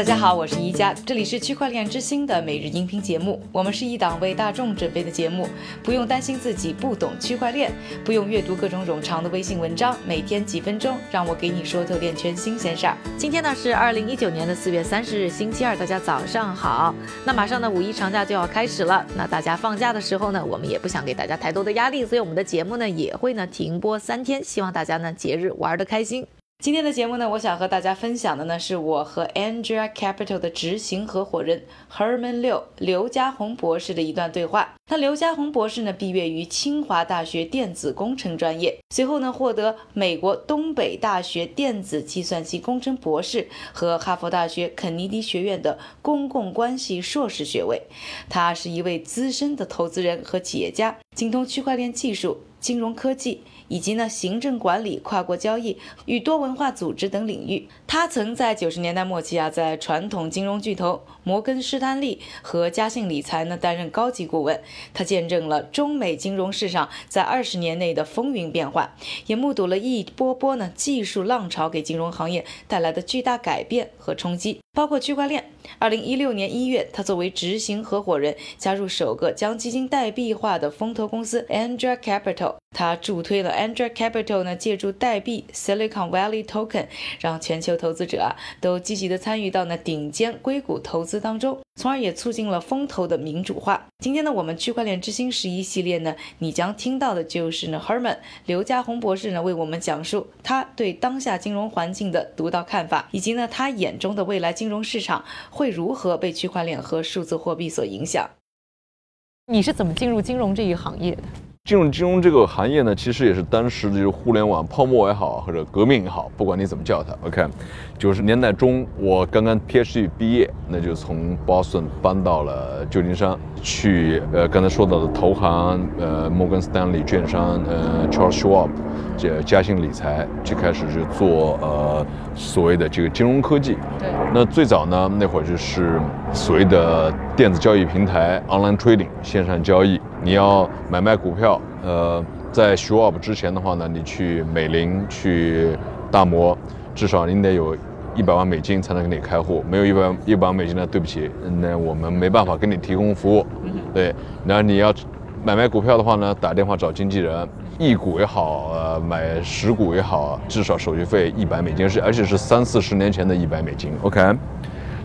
大家好，我是宜家，这里是区块链之星的每日音频节目。我们是一档为大众准备的节目，不用担心自己不懂区块链，不用阅读各种冗长的微信文章，每天几分钟，让我给你说透链圈新鲜事儿。今天呢是二零一九年的四月三十日，星期二，大家早上好。那马上呢五一长假就要开始了，那大家放假的时候呢，我们也不想给大家太多的压力，所以我们的节目呢也会呢停播三天，希望大家呢节日玩得开心。今天的节目呢，我想和大家分享的呢，是我和 Andrea Capital 的执行合伙人 Herman 刘刘家宏博士的一段对话。那刘家宏博士呢，毕业于清华大学电子工程专业，随后呢，获得美国东北大学电子计算机工程博士和哈佛大学肯尼迪学院的公共关系硕士学位。他是一位资深的投资人和企业家，精通区块链技术。金融科技以及呢行政管理、跨国交易与多文化组织等领域。他曾在九十年代末期啊，在传统金融巨头摩根士丹利和嘉信理财呢担任高级顾问。他见证了中美金融市场在二十年内的风云变幻，也目睹了一波波呢技术浪潮给金融行业带来的巨大改变和冲击，包括区块链。二零一六年一月，他作为执行合伙人加入首个将基金代币化的风投公司 Andrea Capital。他助推了 Andrea Capital 呢，借助代币 Silicon Valley Token，让全球投资者啊都积极的参与到那顶尖硅谷投资当中，从而也促进了风投的民主化。今天呢，我们区块链之星十一系列呢，你将听到的就是呢 Herman 刘家宏博士呢为我们讲述他对当下金融环境的独到看法，以及呢他眼中的未来金融市场会如何被区块链和数字货币所影响。你是怎么进入金融这一行业的？进入金融这个行业呢，其实也是当时的就是互联网泡沫也好，或者革命也好，不管你怎么叫它。OK，九十年代中，我刚刚 PhD 毕业，那就从 Boston 搬到了旧金山，去呃刚才说到的投行，呃摩根斯丹利券商，呃 Charles Schwab，这嘉兴理财，就开始就做呃所谓的这个金融科技。对。那最早呢，那会儿就是所谓的电子交易平台 Online Trading 线上交易。你要买卖股票，呃，在 Schwab 之前的话呢，你去美林、去大摩，至少你得有一百万美金才能给你开户。没有一百一百万美金呢，对不起，那我们没办法给你提供服务。对，然后你要买卖股票的话呢，打电话找经纪人，一股也好，呃，买十股也好，至少手续费一百美金，是而且是三四十年前的一百美金。OK。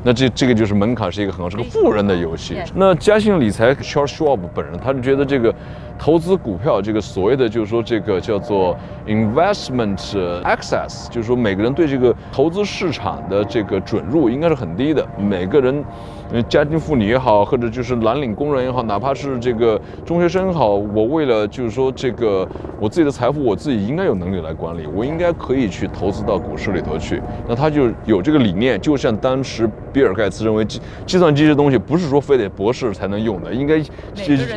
那这这个就是门槛是一个很高，是个富人的游戏。那嘉信理财 Charles Schwab 本人，他就觉得这个投资股票，这个所谓的就是说这个叫做 investment access，就是说每个人对这个投资市场的这个准入应该是很低的，每个人。呃，家庭妇女也好，或者就是蓝领工人也好，哪怕是这个中学生也好，我为了就是说这个我自己的财富，我自己应该有能力来管理，我应该可以去投资到股市里头去。那他就有这个理念，就像当时比尔盖茨认为计计算机这东西不是说非得博士才能用的，应该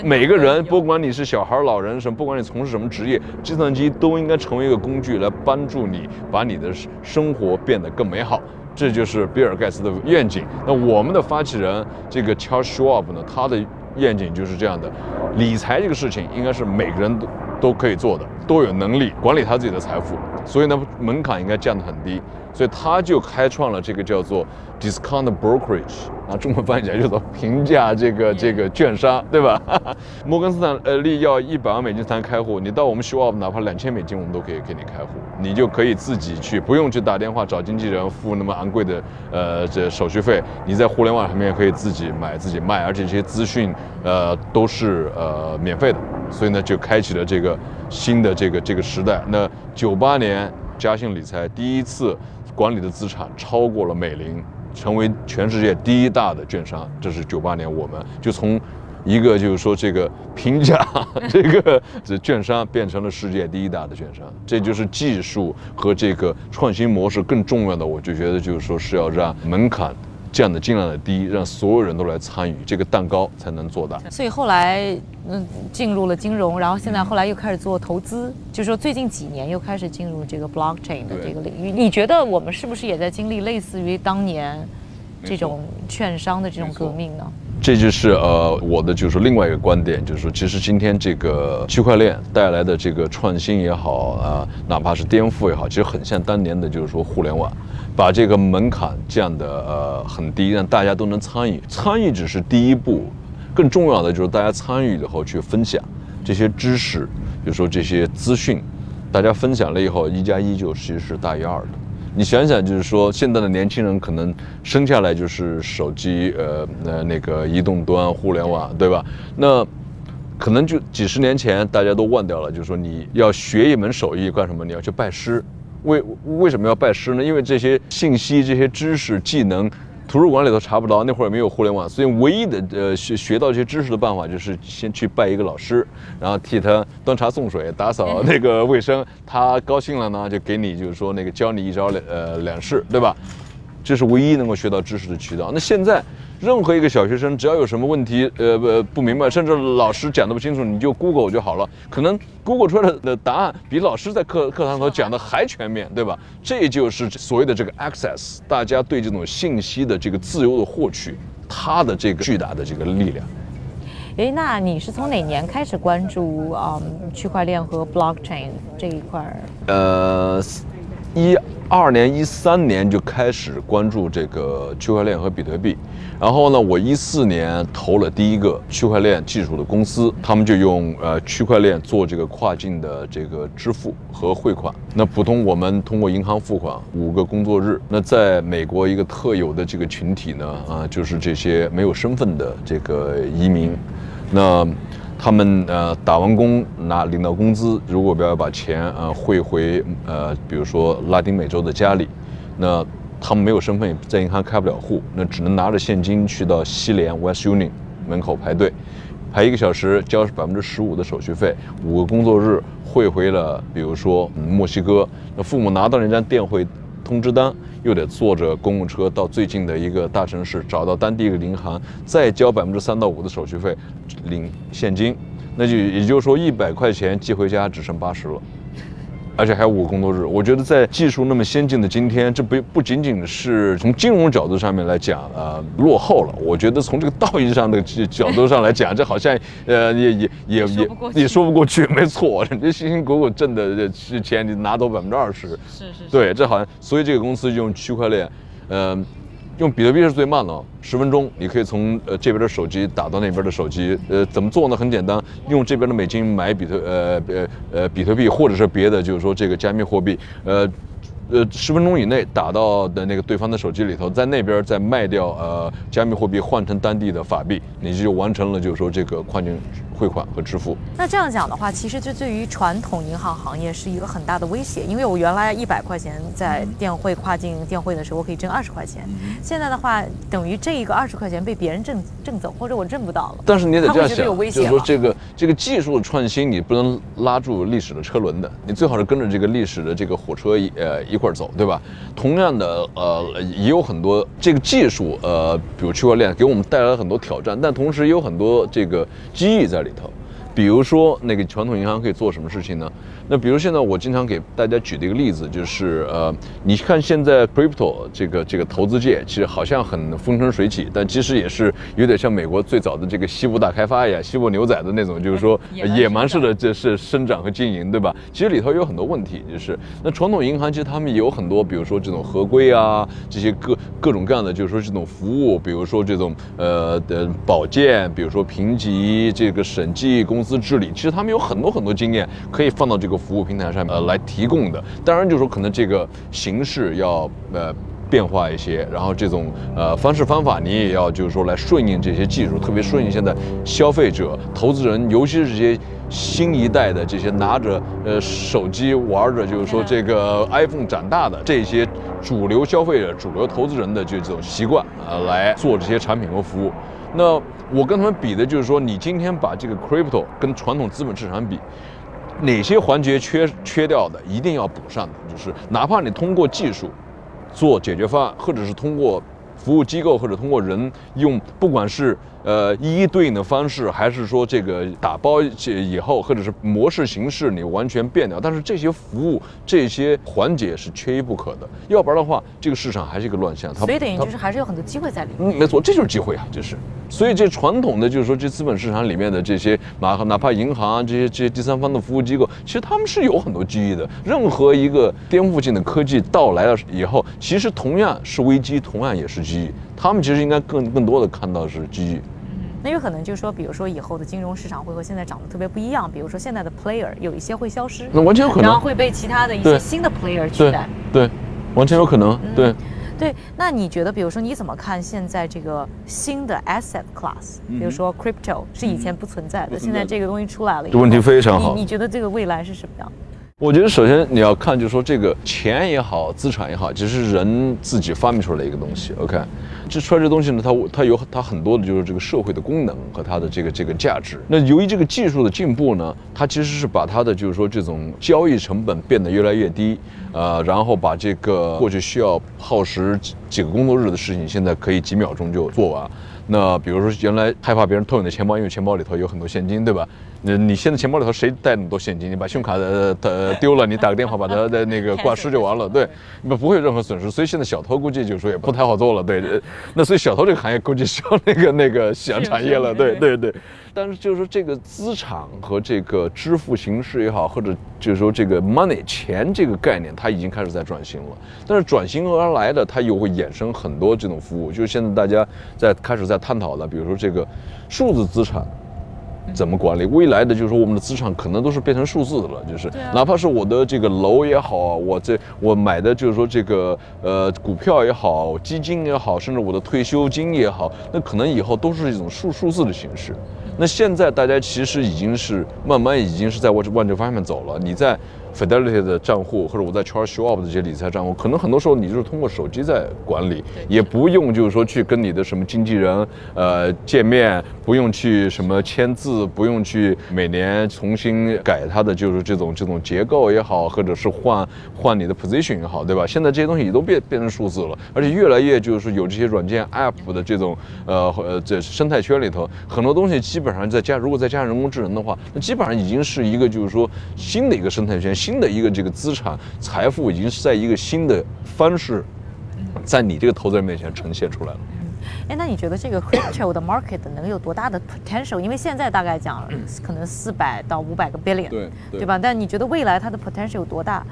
每个人不管你是小孩、老人什么，不管你从事什么职业，计算机都应该成为一个工具来帮助你把你的生活变得更美好。这就是比尔盖茨的愿景。那我们的发起人这个 Charles Schwab 呢，他的愿景就是这样的：理财这个事情应该是每个人都都可以做的，都有能力管理他自己的财富。所以呢，门槛应该降得很低。所以他就开创了这个叫做 discount brokerage，啊，中文翻译起来叫做平价这个这个券商，对吧？摩根斯坦呃利要一百万美金才能开户，你到我们 show up 哪怕两千美金，我们都可以给你开户，你就可以自己去，不用去打电话找经纪人付那么昂贵的呃这手续费，你在互联网上面可以自己买自己卖，而且这些资讯呃都是呃免费的，所以呢就开启了这个新的这个这个时代。那九八年嘉信理财第一次。管理的资产超过了美林，成为全世界第一大的券商。这是九八年，我们就从一个就是说这个评价 这个这券商变成了世界第一大的券商。这就是技术和这个创新模式更重要的。我就觉得就是说是要让门槛。这样的尽量的低，让所有人都来参与这个蛋糕才能做大。所以后来，嗯，进入了金融，然后现在后来又开始做投资，就是说最近几年又开始进入这个 blockchain 的这个领域。你觉得我们是不是也在经历类似于当年这种券商的这种革命呢？这就是呃我的就是另外一个观点，就是说，其实今天这个区块链带来的这个创新也好啊、哪怕是颠覆也好，其实很像当年的就是说互联网，把这个门槛降的呃很低，让大家都能参与。参与只是第一步，更重要的就是大家参与以后去分享这些知识，比如说这些资讯，大家分享了以后，一加一就其实是大于二的。你想想，就是说现在的年轻人可能生下来就是手机，呃，那那个移动端互联网，对吧？那可能就几十年前大家都忘掉了，就是说你要学一门手艺干什么？你要去拜师。为为什么要拜师呢？因为这些信息、这些知识、技能，图书馆里头查不到，那会儿也没有互联网，所以唯一的呃学学到这些知识的办法就是先去拜一个老师，然后替他端茶送水、打扫那个卫生。他高兴了呢，就给你就是说那个教你一招两呃两式，对吧？这是唯一能够学到知识的渠道。那现在，任何一个小学生只要有什么问题，呃不不明白，甚至老师讲的不清楚，你就 Google 就好了。可能 Google 出来的答案比老师在课课堂头讲的还全面，对吧？这就是所谓的这个 access，大家对这种信息的这个自由的获取，它的这个巨大的这个力量。诶，那你是从哪年开始关注嗯区块链和 blockchain 这一块儿？呃，一二年、一三年就开始关注这个区块链和比特币，然后呢，我一四年投了第一个区块链技术的公司，他们就用呃区块链做这个跨境的这个支付和汇款。那普通我们通过银行付款五个工作日。那在美国一个特有的这个群体呢，啊，就是这些没有身份的这个移民，那。他们呃打完工拿领到工资，如果不要把钱呃汇回呃比如说拉丁美洲的家里，那他们没有身份，在银行开不了户，那只能拿着现金去到西联 West Union 门口排队，排一个小时交百分之十五的手续费，五个工作日汇回了比如说、墨西哥，那父母拿到那张电汇通知单，又得坐着公共车到最近的一个大城市，找到当地一个银行，再交百分之三到五的手续费，领现金，那就也就是说一百块钱寄回家只剩八十了。而且还有五个工作日，我觉得在技术那么先进的今天，这不不仅仅是从金融角度上面来讲，呃，落后了。我觉得从这个道义上的角度上来讲，这好像呃也也也也也说不过去。没错，人家辛辛苦苦挣的这钱，你拿走百分之二十，是是是，对，这好像，所以这个公司就用区块链，嗯、用比特币是最慢的，十分钟你可以从呃这边的手机打到那边的手机。呃，怎么做呢？很简单，用这边的美金买比特呃呃呃比特币，或者是别的，就是说这个加密货币，呃。呃，十分钟以内打到的那个对方的手机里头，在那边再卖掉呃加密货币换成当地的法币，你就完成了就是说这个跨境汇款和支付。那这样讲的话，其实这对于传统银行行业是一个很大的威胁，因为我原来一百块钱在电汇跨境电汇的时候，我可以挣二十块钱，现在的话等于这一个二十块钱被别人挣挣走，或者我挣不到了。但是你得这样想，就是说这个这个技术的创新，你不能拉住历史的车轮的，你最好是跟着这个历史的这个火车一呃一块儿走，对吧？同样的，呃，也有很多这个技术，呃，比如区块链给我们带来了很多挑战，但同时也有很多这个机遇在里里头。比如说，那个传统银行可以做什么事情呢？那比如现在我经常给大家举的一个例子就是，呃，你看现在 crypto 这个这个投资界其实好像很风生水起，但其实也是有点像美国最早的这个西部大开发一样，西部牛仔的那种，就是说野蛮式的这是生长和经营，对吧？其实里头有很多问题，就是那传统银行其实他们也有很多，比如说这种合规啊，这些各各种各样的，就是说这种服务，比如说这种呃的保健，比如说评级、这个审计、公司治理，其实他们有很多很多经验可以放到这个服务平台上面呃来提供的。当然，就是说可能这个形式要呃。变化一些，然后这种呃方式方法你也要就是说来顺应这些技术，特别顺应现在消费者、投资人，尤其是这些新一代的这些拿着呃手机玩着就是说这个 iPhone 长大的这些主流消费者、主流投资人的就这种习惯啊、呃来做这些产品和服务。那我跟他们比的就是说，你今天把这个 crypto 跟传统资本市场比，哪些环节缺缺掉的，一定要补上的，就是哪怕你通过技术。做解决方案，或者是通过服务机构，或者通过人用，不管是呃一一对应的方式，还是说这个打包以后，或者是模式形式你完全变掉？但是这些服务这些环节是缺一不可的，要不然的话，这个市场还是一个乱象。所以等于就是还是有很多机会在里面。嗯，没错，这就是机会啊，这是。所以这传统的就是说，这资本市场里面的这些哪哪怕银行啊这些这些第三方的服务机构，其实他们是有很多机遇的。任何一个颠覆性的科技到来了以后，其实同样是危机，同样也是机遇。他们其实应该更更多的看到是机遇。那有可能就是说，比如说以后的金融市场会和现在长得特别不一样。比如说现在的 player 有一些会消失，那完全有可能，然后会被其他的一些新的 player 取代。对，完全有可能。对，对。那你觉得，比如说你怎么看现在这个新的 asset class？比如说 crypto 是以前不存在的，现在这个东西出来了。这问题非常好。你你觉得这个未来是什么样？我觉得首先你要看，就是说这个钱也好，资产也好，其实是人自己发明出来的一个东西。OK。这出来这东西呢，它它有它很多的就是这个社会的功能和它的这个这个价值。那由于这个技术的进步呢，它其实是把它的就是说这种交易成本变得越来越低，呃，然后把这个过去需要耗时几个工作日的事情，现在可以几秒钟就做完。那比如说原来害怕别人偷你的钱包，因为钱包里头有很多现金，对吧？那你现在钱包里头谁带那么多现金？你把信用卡的的丢了，你打个电话把它的那个 挂失就完了，对，不不会有任何损失。所以现在小偷估计就是说也不太好做了，对。那所以小偷这个行业估计是要那个那个夕阳产业了，对对对。但是就是说这个资产和这个支付形式也好，或者就是说这个 money 钱这个概念，它已经开始在转型了。但是转型而来的，它又会衍生很多这种服务，就是现在大家在开始在探讨的，比如说这个数字资产。怎么管理未来的？就是说，我们的资产可能都是变成数字的了。就是，哪怕是我的这个楼也好，我这我买的就是说这个呃股票也好，基金也好，甚至我的退休金也好，那可能以后都是一种数数字的形式。那现在大家其实已经是慢慢已经是在往往这方面走了。你在。Fidelity 的账户，或者我在 Charles Schwab 的这些理财账户，可能很多时候你就是通过手机在管理，也不用就是说去跟你的什么经纪人呃见面，不用去什么签字，不用去每年重新改它的就是这种这种结构也好，或者是换换你的 position 也好，对吧？现在这些东西也都变变成数字了，而且越来越就是有这些软件 App 的这种呃呃这生态圈里头，很多东西基本上再加如果再加上人工智能的话，那基本上已经是一个就是说新的一个生态圈。新的一个这个资产财富已经是在一个新的方式，在你这个投资人面前呈现出来了。哎，那你觉得这个 crypto 的 market 能有多大的 potential？因为现在大概讲可能四百到五百个 billion，对对吧？但你觉得未来它的 potential 有多大？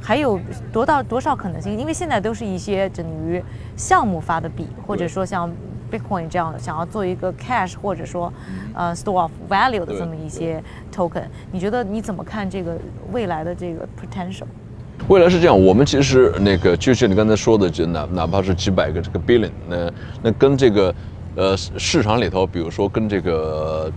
还有多到多少可能性？因为现在都是一些等于项目发的币，或者说像。Bitcoin 这样的想要做一个 cash 或者说呃 store of value 的这么一些 token，你觉得你怎么看这个未来的这个 potential？未来是这样，我们其实那个就像你刚才说的，就哪哪怕是几百个这个 billion，那那跟这个呃市场里头，比如说跟这个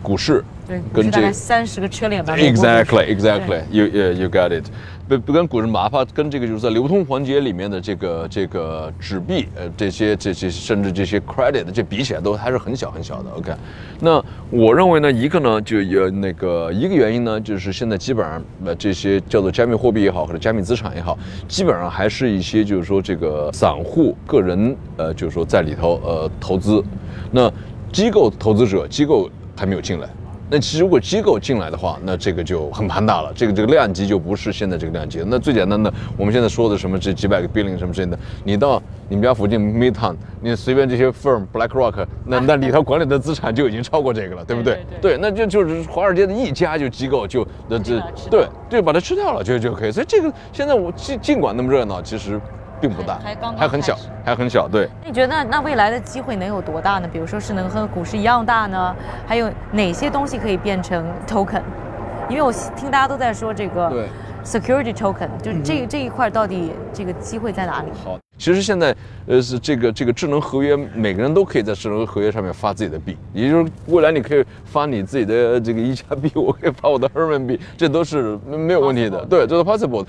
股市，对，跟这三十个 trillion 吧，exactly，exactly，you you got it。不不跟古人麻烦跟这个就是在流通环节里面的这个这个纸币，呃，这些这些甚至这些 credit，这比起来都还是很小很小的。OK，那我认为呢，一个呢就有那个一个原因呢，就是现在基本上呃这些叫做加密货币也好，或者加密资产也好，基本上还是一些就是说这个散户个人呃就是说在里头呃投资，那机构投资者机构还没有进来。那其实如果机构进来的话，那这个就很庞大了，这个这个量级就不是现在这个量级。那最简单的，我们现在说的什么这几百个 billion 什么之类的，你到你们家附近 Midtown，你随便这些 firm BlackRock，那那里头管理的资产就已经超过这个了，对不对？对，那就就是华尔街的一家就机构就那这对对把它吃掉了就就可以。所以这个现在我尽尽管那么热闹，其实。并不大，还刚还很小，还很小。对，你觉得那未来的机会能有多大呢？比如说是能和股市一样大呢？还有哪些东西可以变成 token？因为我听大家都在说这个 security token，就这这一块到底这个机会在哪里？好。其实现在，呃，是这个这个智能合约，每个人都可以在智能合约上面发自己的币，也就是未来你可以发你自己的这个一加币，我可以发我的人民币，这都是没有问题的。对，这是 possible。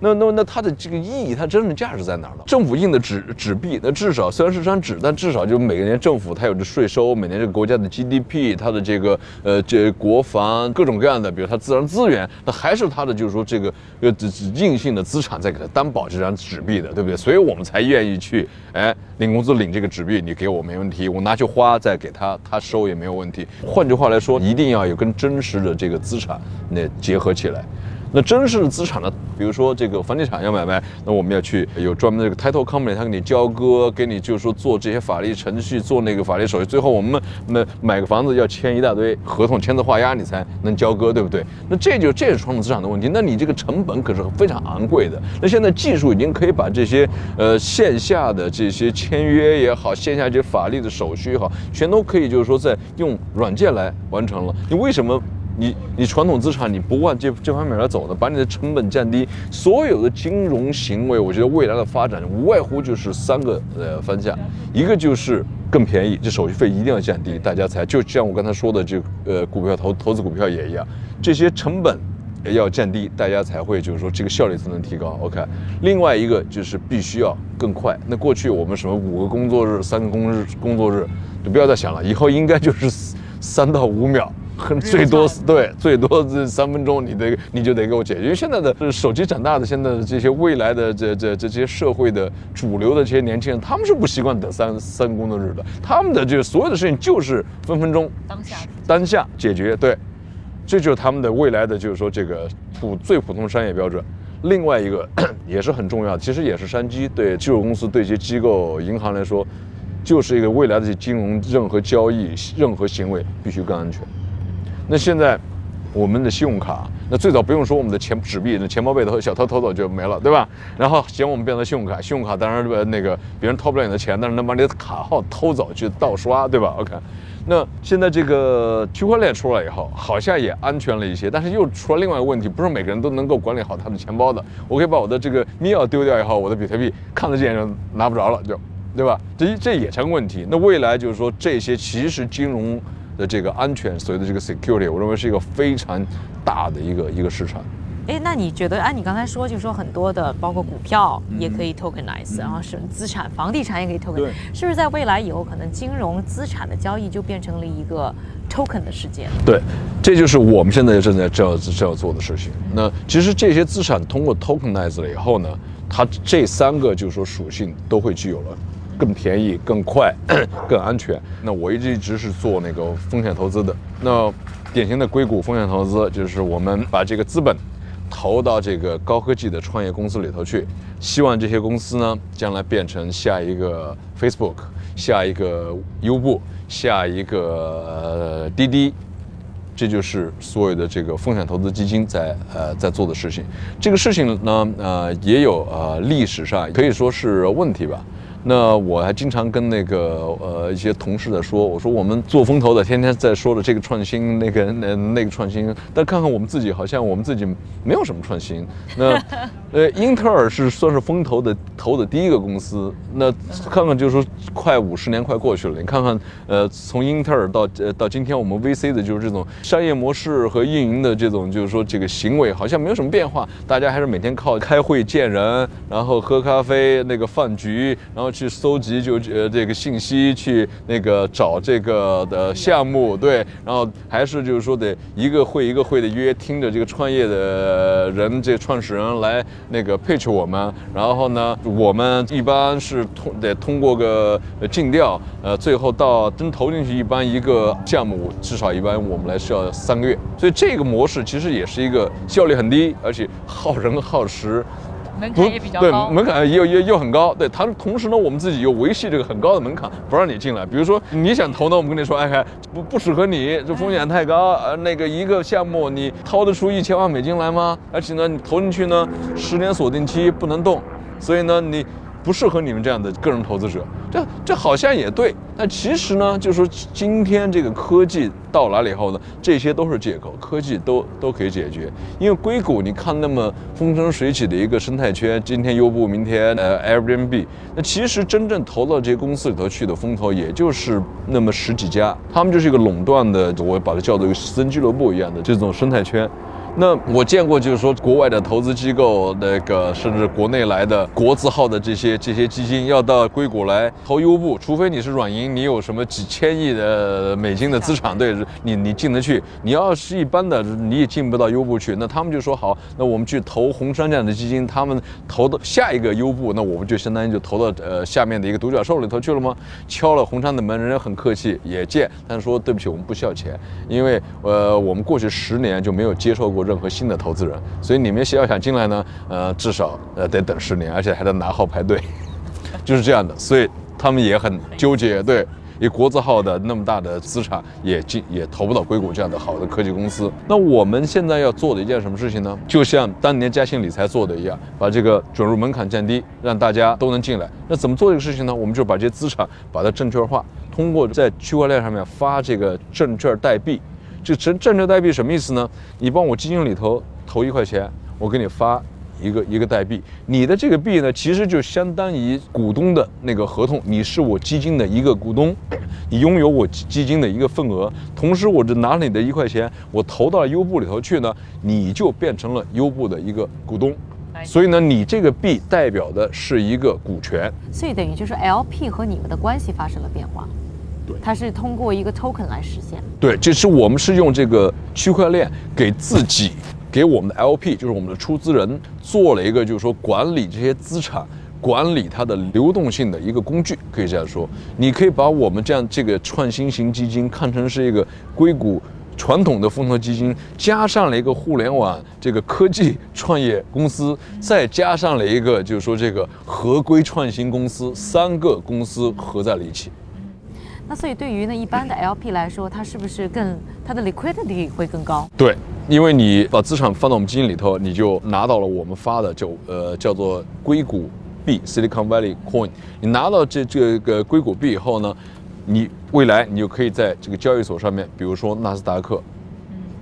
那那那它的这个意义，它真正价值在哪儿呢？政府印的纸纸币，那至少虽然是张纸，但至少就每年政府它有着税收，每年这个国家的 GDP，它的这个呃这国防各种各样的，比如它自然资源，那还是它的就是说这个个呃硬性的资产在给他担保这张纸币的，对不对？所以我们才愿意去哎领工资领这个纸币，你给我没问题，我拿去花再给他，他收也没有问题。换句话来说，一定要有跟真实的这个资产那结合起来。那真实的资产呢？比如说这个房地产要买卖，那我们要去有专门的这个 title company，他给你交割，给你就是说做这些法律程序，做那个法律手续。最后我们那买个房子要签一大堆合同，签字画押你才能交割，对不对？那这就这是传统资产的问题。那你这个成本可是非常昂贵的。那现在技术已经可以把这些呃线下的这些签约也好，线下这些法律的手续也好，全都可以就是说在用软件来完成了。你为什么？你你传统资产你不往这这方面来走的，把你的成本降低，所有的金融行为，我觉得未来的发展无外乎就是三个呃方向，一个就是更便宜，这手续费一定要降低，大家才就像我刚才说的，这呃股票投投资股票也一样，这些成本要降低，大家才会就是说这个效率才能提高。OK，另外一个就是必须要更快。那过去我们什么五个工作日、三个工日工作日，就不要再想了，以后应该就是三到五秒。最多对，最多这三分钟，你得你就得给我解决。因为现在的手机长大的，现在的这些未来的这这这些社会的主流的这些年轻人，他们是不习惯等三三工作日的。他们的这个所有的事情就是分分钟当下当下解决。对，这就是他们的未来的就是说这个普最普通商业标准。另外一个 也是很重要，其实也是商机。对技术公司、对一些机构、银行来说，就是一个未来的金融任何交易、任何行为必须更安全。那现在，我们的信用卡，那最早不用说我们的钱纸币，那钱包被偷小偷偷走就没了，对吧？然后嫌我们变成信用卡，信用卡当然那个别人偷不了你的钱，但是能把你的卡号偷走去盗刷，对吧？OK，那现在这个区块链出来以后，好像也安全了一些，但是又出了另外一个问题，不是每个人都能够管理好他的钱包的。我可以把我的这个密钥丢掉以后，我的比特币看得见就拿不着了，就，对吧？这这也成问题。那未来就是说这些其实金融。的这个安全，所谓的这个 security，我认为是一个非常大的一个一个市场。哎，那你觉得，按你刚才说，就是说很多的，包括股票也可以 tokenize，然后是资产、房地产也可以 tokenize，是不是在未来以后，可能金融资产的交易就变成了一个 token 的世界？对，这就是我们现在正在这要这要做的事情。那其实这些资产通过 tokenize 了以后呢，它这三个就是说属性都会具有了。更便宜、更快、更安全。那我一直一直是做那个风险投资的。那典型的硅谷风险投资，就是我们把这个资本投到这个高科技的创业公司里头去，希望这些公司呢，将来变成下一个 Facebook、下一个优步、下一个滴滴。这就是所有的这个风险投资基金在呃在做的事情。这个事情呢，呃，也有呃历史上可以说是问题吧。那我还经常跟那个呃一些同事在说，我说我们做风投的天天在说的这个创新，那个那那个创新，但看看我们自己，好像我们自己没有什么创新。那呃，英特尔是算是风投的投的第一个公司。那看看就是说，快五十年快过去了，你看看呃，从英特尔到呃到今天，我们 VC 的就是这种商业模式和运营的这种就是说这个行为好像没有什么变化，大家还是每天靠开会见人，然后喝咖啡那个饭局，然后。去搜集就呃这个信息，去那个找这个的项目，对，然后还是就是说得一个会一个会的约，听着这个创业的人，这创始人来那个配置我们，然后呢，我们一般是通得通过个竞调，呃，最后到真投进去，一般一个项目至少一般我们来需要三个月，所以这个模式其实也是一个效率很低，而且耗人耗时。门槛也比较高，对，门槛又又又很高。对，它同时呢，我们自己又维系这个很高的门槛，不让你进来。比如说你想投呢，我们跟你说，哎，不不适合你，这风险太高。呃，那个一个项目你掏得出一千万美金来吗？而且呢，你投进去呢，十年锁定期不能动，所以呢，你。不适合你们这样的个人投资者，这这好像也对。但其实呢，就是说今天这个科技到来了以后呢，这些都是借口，科技都都可以解决。因为硅谷你看那么风生水起的一个生态圈，今天优步，明天呃 Airbnb，那其实真正投到这些公司里头去的风投，也就是那么十几家，他们就是一个垄断的，我把它叫做一个私人俱乐部一样的这种生态圈。那我见过，就是说国外的投资机构，那个甚至国内来的国字号的这些这些基金，要到硅谷来投优步，除非你是软银，你有什么几千亿的美金的资产，对，你你进得去。你要是一般的，你也进不到优步去。那他们就说好，那我们去投红杉这样的基金，他们投到下一个优步，那我们就相当于就投到呃下面的一个独角兽里头去了吗？敲了红杉的门，人家很客气，也见，但是说对不起，我们不需要钱，因为呃我们过去十年就没有接受过。任何新的投资人，所以你们要想进来呢，呃，至少呃得等十年，而且还得拿号排队，就是这样的。所以他们也很纠结，对，以国字号的那么大的资产也进也投不到硅谷这样的好的科技公司。那我们现在要做的一件什么事情呢？就像当年嘉兴理财做的一样，把这个准入门槛降低，让大家都能进来。那怎么做这个事情呢？我们就把这些资产把它证券化，通过在区块链上面发这个证券代币。这证证券代币什么意思呢？你帮我基金里头投一块钱，我给你发一个一个代币。你的这个币呢，其实就相当于股东的那个合同，你是我基金的一个股东，你拥有我基金的一个份额。同时，我这拿你的一块钱，我投到优步里头去呢，你就变成了优步的一个股东。所以呢，你这个币代表的是一个股权。所以等于就是 LP 和你们的关系发生了变化。它是通过一个 token 来实现。对，就是我们是用这个区块链给自己、给我们的 LP，就是我们的出资人，做了一个就是说管理这些资产、管理它的流动性的一个工具，可以这样说。你可以把我们这样这个创新型基金看成是一个硅谷传统的风投基金，加上了一个互联网这个科技创业公司，再加上了一个就是说这个合规创新公司，三个公司合在了一起。那所以对于呢一般的 LP 来说，它是不是更它的 liquidity 会更高？对，因为你把资产放到我们基金里头，你就拿到了我们发的就呃叫做硅谷币 Silicon Valley Coin。你拿到这这个硅谷币以后呢，你未来你就可以在这个交易所上面，比如说纳斯达克，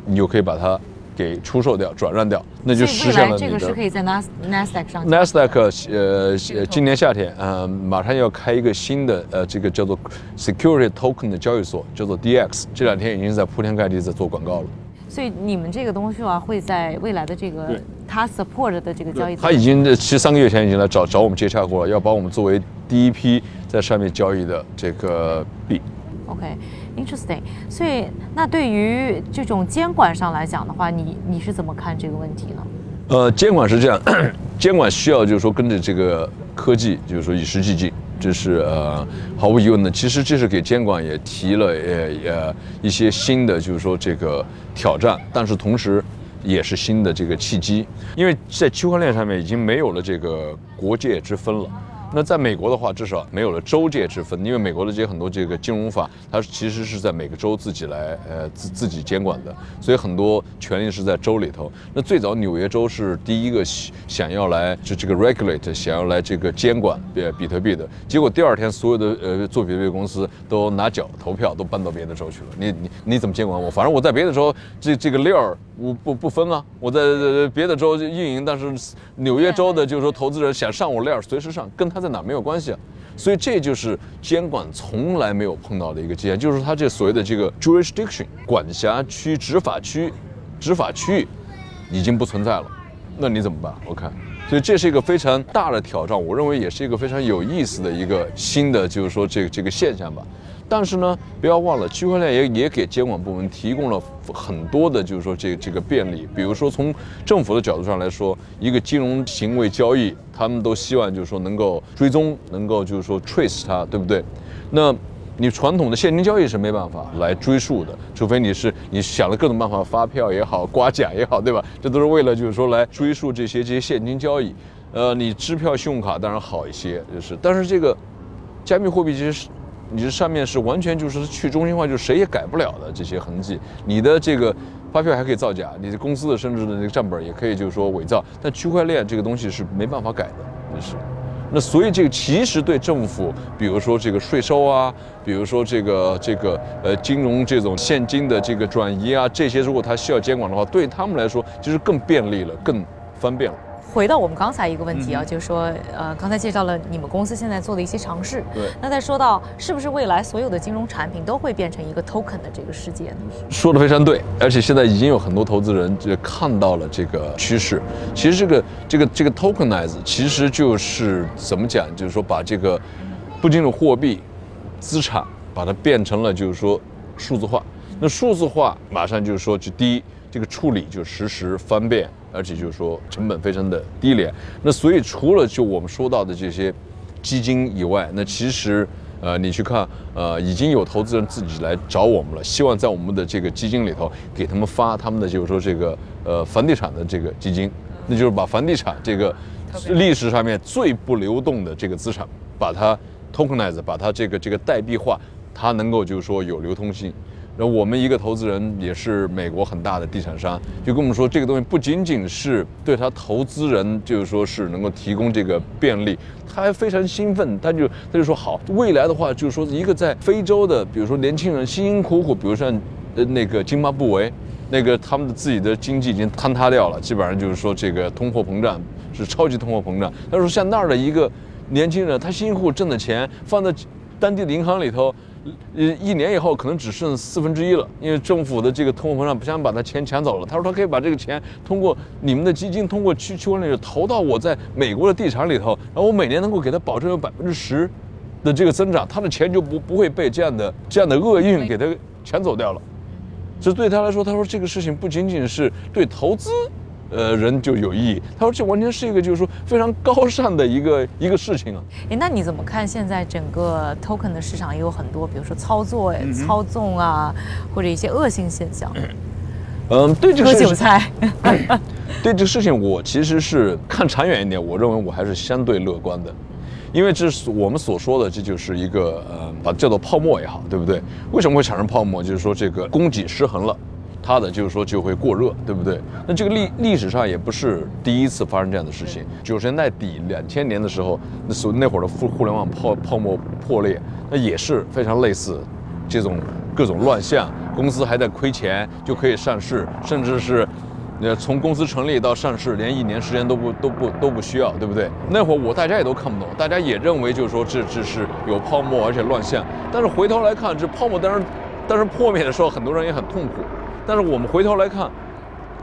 你就可以把它。给出售掉、转让掉，那就实现了这个是可以在 Nas Nasdaq 上。Nasdaq 呃，今年夏天，呃，马上要开一个新的呃，这个叫做 Security Token 的交易所，叫做 DX。这两天已经在铺天盖地在做广告了。所以你们这个东西啊，会在未来的这个他 support 的这个交易。他已经其实三个月前已经来找找我们接洽过了，要把我们作为第一批在上面交易的这个币。Interesting。所以，那对于这种监管上来讲的话，你你是怎么看这个问题呢？呃，监管是这样，监管需要就是说跟着这个科技，就是说与时俱进，这是呃毫无疑问的。其实这是给监管也提了呃呃一些新的就是说这个挑战，但是同时也是新的这个契机，因为在区块链上面已经没有了这个国界之分了。那在美国的话，至少没有了州界之分，因为美国的这些很多这个金融法，它其实是在每个州自己来呃自自己监管的，所以很多权利是在州里头。那最早纽约州是第一个想要来就这个 regulate，想要来这个监管比比特币的，结果第二天所有的呃做比特币公司都拿脚投票，都搬到别的州去了。你你你怎么监管我？反正我在别的州这这个链儿不不不分啊，我在别的州运营，但是纽约州的就是说投资人想上我链儿，随时上，跟他。他在哪没有关系啊，所以这就是监管从来没有碰到的一个界限，就是他这所谓的这个 jurisdiction 管辖区、执法区、执法区域已经不存在了，那你怎么办？？OK，，所以这是一个非常大的挑战，我认为也是一个非常有意思的一个新的，就是说这个这个现象吧。但是呢，不要忘了，区块链也也给监管部门提供了很多的，就是说这这个便利。比如说从政府的角度上来说，一个金融行为交易，他们都希望就是说能够追踪，能够就是说 trace 它，对不对？那你传统的现金交易是没办法来追溯的，除非你是你想了各种办法，发票也好，刮奖也好，对吧？这都是为了就是说来追溯这些这些现金交易。呃，你支票、信用卡当然好一些，就是，但是这个加密货币其实。你这上面是完全就是去中心化，就谁也改不了的这些痕迹。你的这个发票还可以造假，你的公司的甚至的那个账本也可以就是说伪造。但区块链这个东西是没办法改的，就是。那所以这个其实对政府，比如说这个税收啊，比如说这个这个呃金融这种现金的这个转移啊，这些如果它需要监管的话，对他们来说其实更便利了，更方便了。回到我们刚才一个问题啊，就是说，呃，刚才介绍了你们公司现在做的一些尝试。对。那再说到是不是未来所有的金融产品都会变成一个 token 的这个世界呢？说的非常对，而且现在已经有很多投资人就看到了这个趋势。其实这个这个这个 tokenize 其实就是怎么讲，就是说把这个不仅是货币资产，把它变成了就是说数字化。那数字化马上就是说，就第一，这个处理就实时方便。而且就是说成本非常的低廉，那所以除了就我们说到的这些基金以外，那其实呃你去看呃已经有投资人自己来找我们了，希望在我们的这个基金里头给他们发他们的就是说这个呃房地产的这个基金，那就是把房地产这个历史上面最不流动的这个资产，把它 tokenize，把它这个这个代币化，它能够就是说有流通性。那我们一个投资人也是美国很大的地产商，就跟我们说，这个东西不仅仅是对他投资人，就是说是能够提供这个便利，他还非常兴奋，他就他就说好，未来的话就是说一个在非洲的，比如说年轻人辛辛苦苦，比如像呃那个津巴布韦，那个他们的自己的经济已经坍塌掉了，基本上就是说这个通货膨胀是超级通货膨胀。他说像那儿的一个年轻人，他辛辛苦苦挣的钱放在当地的银行里头。呃，一年以后可能只剩四分之一了，因为政府的这个通货膨胀不想把他钱抢走了。他说他可以把这个钱通过你们的基金，通过区区块链投到我在美国的地产里头，然后我每年能够给他保证有百分之十的这个增长，他的钱就不不会被这样的这样的厄运给他抢走掉了。这对他来说，他说这个事情不仅仅是对投资。呃，人就有意义。他说这完全是一个，就是说非常高尚的一个 一个事情啊。哎，那你怎么看现在整个 token 的市场也有很多，比如说操作、操纵啊，或者一些恶性现象？嗯，对这个割韭菜。对这个事情，我其实是看长远一点，我认为我还是相对乐观的，因为这是我们所说的，这就是一个呃，把叫做泡沫也好，对不对？为什么会产生泡沫？就是说这个供给失衡了。它的就是说就会过热，对不对？那这个历历史上也不是第一次发生这样的事情。九十年代底、两千年的时候，那所那会儿的互互联网泡泡沫破裂，那也是非常类似，这种各种乱象，公司还在亏钱就可以上市，甚至是，呃，从公司成立到上市连一年时间都不都不都不需要，对不对？那会儿我大家也都看不懂，大家也认为就是说这这是有泡沫而且乱象。但是回头来看，这泡沫当然，但是破灭的时候，很多人也很痛苦。但是我们回头来看，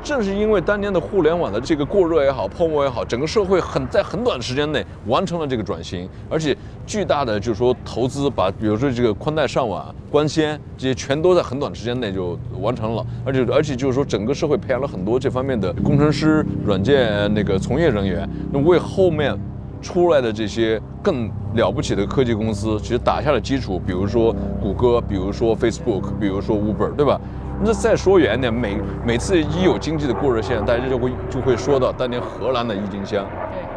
正是因为当年的互联网的这个过热也好，泡沫也好，整个社会很在很短时间内完成了这个转型，而且巨大的就是说投资把，比如说这个宽带上网、光纤这些全都在很短时间内就完成了，而且而且就是说整个社会培养了很多这方面的工程师、软件那个从业人员，那为后面出来的这些更了不起的科技公司其实打下了基础，比如说谷歌，比如说 Facebook，比如说 Uber，对吧？那再说远点，每每次一有经济的过热线，大家就会就会说到当年荷兰的郁金香，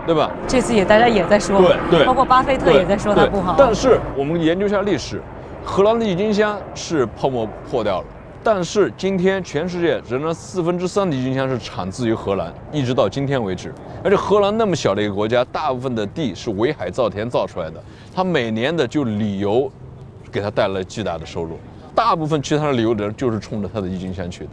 对对吧？这次也大家也在说，对对，包括巴菲特也在说它不好。但是我们研究一下历史，荷兰的郁金香是泡沫破掉了，但是今天全世界仍然四分之三的郁金香是产自于荷兰，一直到今天为止。而且荷兰那么小的一个国家，大部分的地是围海造田造出来的，它每年的就旅游，给它带来巨大的收入。大部分去他的旅游的人就是冲着他的郁金香去的。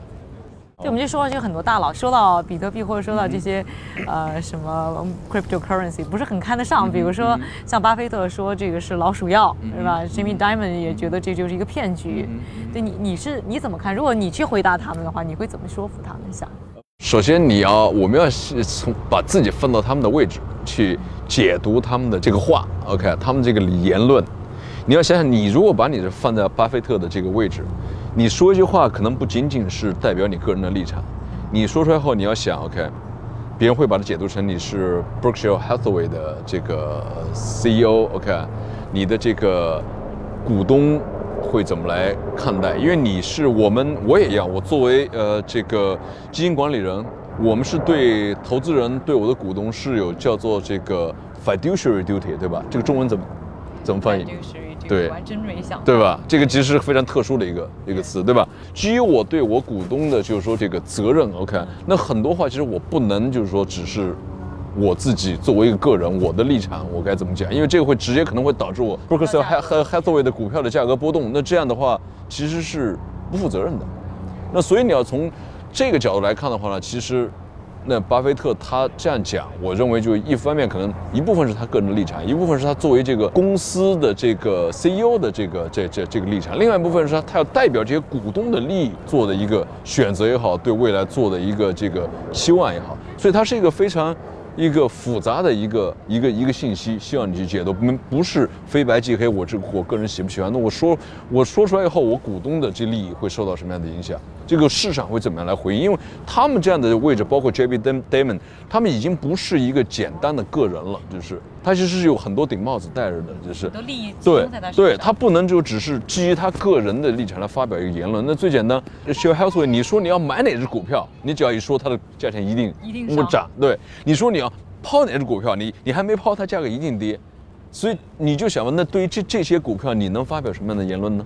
对，我们就说就很多大佬说到比特币或者说到这些，呃，什么 cryptocurrency 不是很看得上。比如说像巴菲特说这个是老鼠药，是吧？Jimmy Diamond 也觉得这就是一个骗局。对你，你是你怎么看？如果你去回答他们的话，你会怎么说服他们？想？首先你要，我们要从把自己放到他们的位置去解读他们的这个话。OK，他们这个言论。你要想想，你如果把你的放在巴菲特的这个位置，你说一句话，可能不仅仅是代表你个人的立场。你说出来后，你要想，OK，别人会把它解读成你是 Berkshire Hathaway 的这个 CEO，OK，你的这个股东会怎么来看待？因为你是我们，我也一样，我作为呃这个基金管理人，我们是对投资人、对我的股东是有叫做这个 fiduciary duty，对吧？这个中文怎么怎么翻译？对，我还真没想对吧？这个其实是非常特殊的一个一个词，对吧？基于我对我股东的，就是说这个责任，OK。那很多话其实我不能，就是说只是我自己作为一个个人，我的立场我该怎么讲？因为这个会直接可能会导致我 Berkshire Hathaway 的股票的价格波动。那这样的话其实是不负责任的。那所以你要从这个角度来看的话呢，其实那巴菲特他这样讲，我认为就一方面可能一部分是他个人的立场，一部分是他作为这个公司的这个 CEO 的这个这这这个立场，另外一部分是他他要代表这些股东的利益做的一个选择也好，对未来做的一个这个期望也好，所以他是一个非常。一个复杂的一个一个一个信息，希望你去解读，不不是非白即黑。我这我个人喜不喜欢？那我说我说出来以后，我股东的这利益会受到什么样的影响？这个市场会怎么样来回应？因为他们这样的位置，包括 J.B. Damon，他们已经不是一个简单的个人了，就是他其实是有很多顶帽子戴着的，就是利益对对，他不能就只是基于他个人的立场来发表一个言论。那最简单 s h a r e Healthway，你说你要买哪只股票，你只要一说它的价钱一定一定涨，对，你说你要。抛哪只股票，你你还没抛，它价格一定跌，所以你就想问，那对于这这些股票，你能发表什么样的言论呢？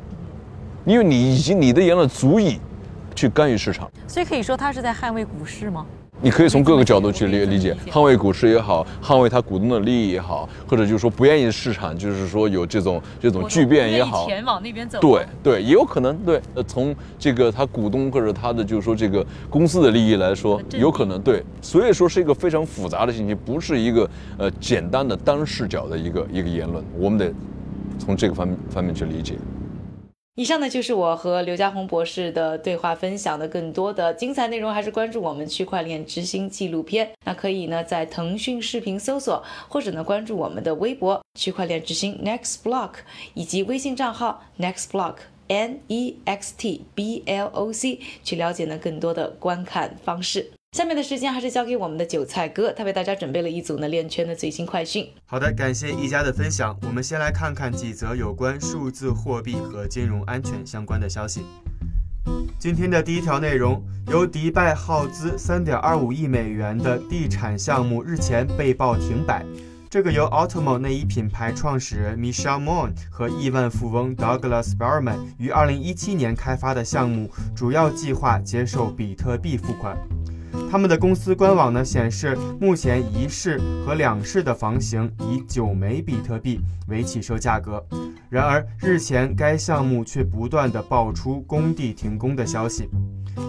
因为你已经你的言论足以去干预市场，所以可以说他是在捍卫股市吗？你可以从各个角度去理理解，捍卫股市也好，捍卫他股东的利益也好，或者就是说不愿意市场，就是说有这种这种巨变也好，钱往那边走。对对，也有可能对。呃，从这个他股东或者他的就是说这个公司的利益来说，有可能对。所以说是一个非常复杂的信息，不是一个呃简单的单视角的一个一个言论，我们得从这个方方面去理解。以上呢就是我和刘家宏博士的对话分享的更多的精彩内容，还是关注我们区块链之星纪录片。那可以呢在腾讯视频搜索，或者呢关注我们的微博区块链之星 Next Block，以及微信账号 Next Block N E X T B L O C，去了解呢更多的观看方式。下面的时间还是交给我们的韭菜哥，他为大家准备了一组呢链圈的最新快讯。好的，感谢一家的分享。我们先来看看几则有关数字货币和金融安全相关的消息。今天的第一条内容，由迪拜耗资三点二五亿美元的地产项目日前被曝停摆。这个由 Automo 内衣品牌创始人 Michelle Moon 和亿万富翁 Douglas Berman 于二零一七年开发的项目，主要计划接受比特币付款。他们的公司官网呢显示，目前一室和两室的房型以九枚比特币为起售价格。然而，日前该项目却不断的爆出工地停工的消息。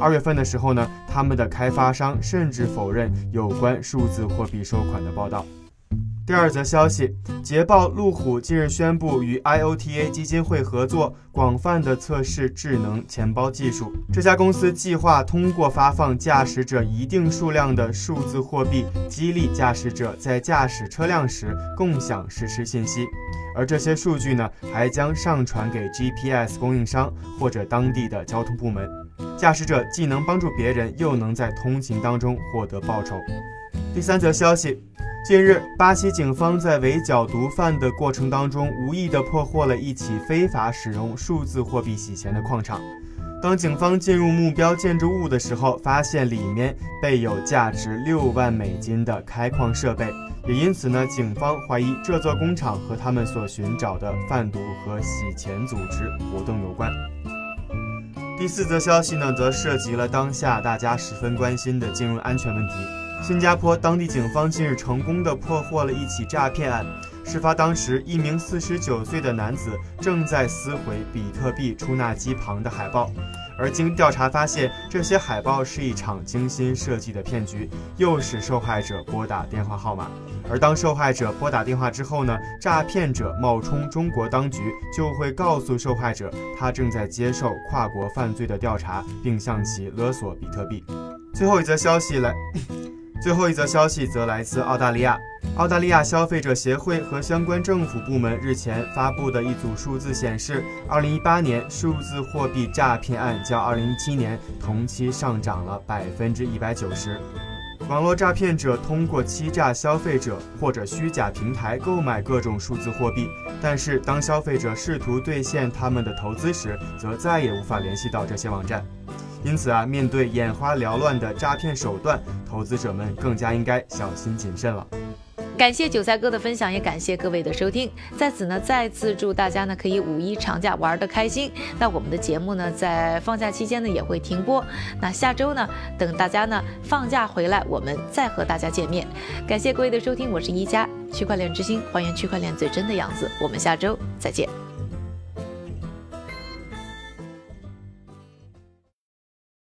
二月份的时候呢，他们的开发商甚至否认有关数字货币收款的报道。第二则消息，捷豹路虎近日宣布与 IOTA 基金会合作，广泛的测试智能钱包技术。这家公司计划通过发放驾驶者一定数量的数字货币，激励驾驶者在驾驶车辆时共享实时信息。而这些数据呢，还将上传给 GPS 供应商或者当地的交通部门。驾驶者既能帮助别人，又能在通勤当中获得报酬。第三则消息。近日，巴西警方在围剿毒贩的过程当中，无意地破获了一起非法使用数字货币洗钱的矿场。当警方进入目标建筑物的时候，发现里面备有价值六万美金的开矿设备，也因此呢，警方怀疑这座工厂和他们所寻找的贩毒和洗钱组织活动有关。第四则消息呢，则涉及了当下大家十分关心的金融安全问题。新加坡当地警方近日成功的破获了一起诈骗案。事发当时，一名四十九岁的男子正在撕毁比特币出纳机旁的海报，而经调查发现，这些海报是一场精心设计的骗局，诱使受害者拨打电话号码。而当受害者拨打电话之后呢，诈骗者冒充中国当局，就会告诉受害者他正在接受跨国犯罪的调查，并向其勒索比特币。最后一则消息来。最后一则消息则来自澳大利亚，澳大利亚消费者协会和相关政府部门日前发布的一组数字显示，二零一八年数字货币诈骗案较二零一七年同期上涨了百分之一百九十。网络诈骗者通过欺诈消费者或者虚假平台购买各种数字货币，但是当消费者试图兑现他们的投资时，则再也无法联系到这些网站。因此啊，面对眼花缭乱的诈骗手段，投资者们更加应该小心谨慎了。感谢韭菜哥的分享，也感谢各位的收听。在此呢，再次祝大家呢可以五一长假玩得开心。那我们的节目呢，在放假期间呢也会停播。那下周呢，等大家呢放假回来，我们再和大家见面。感谢各位的收听，我是一加区块链之星，还原区块链最真的样子。我们下周再见。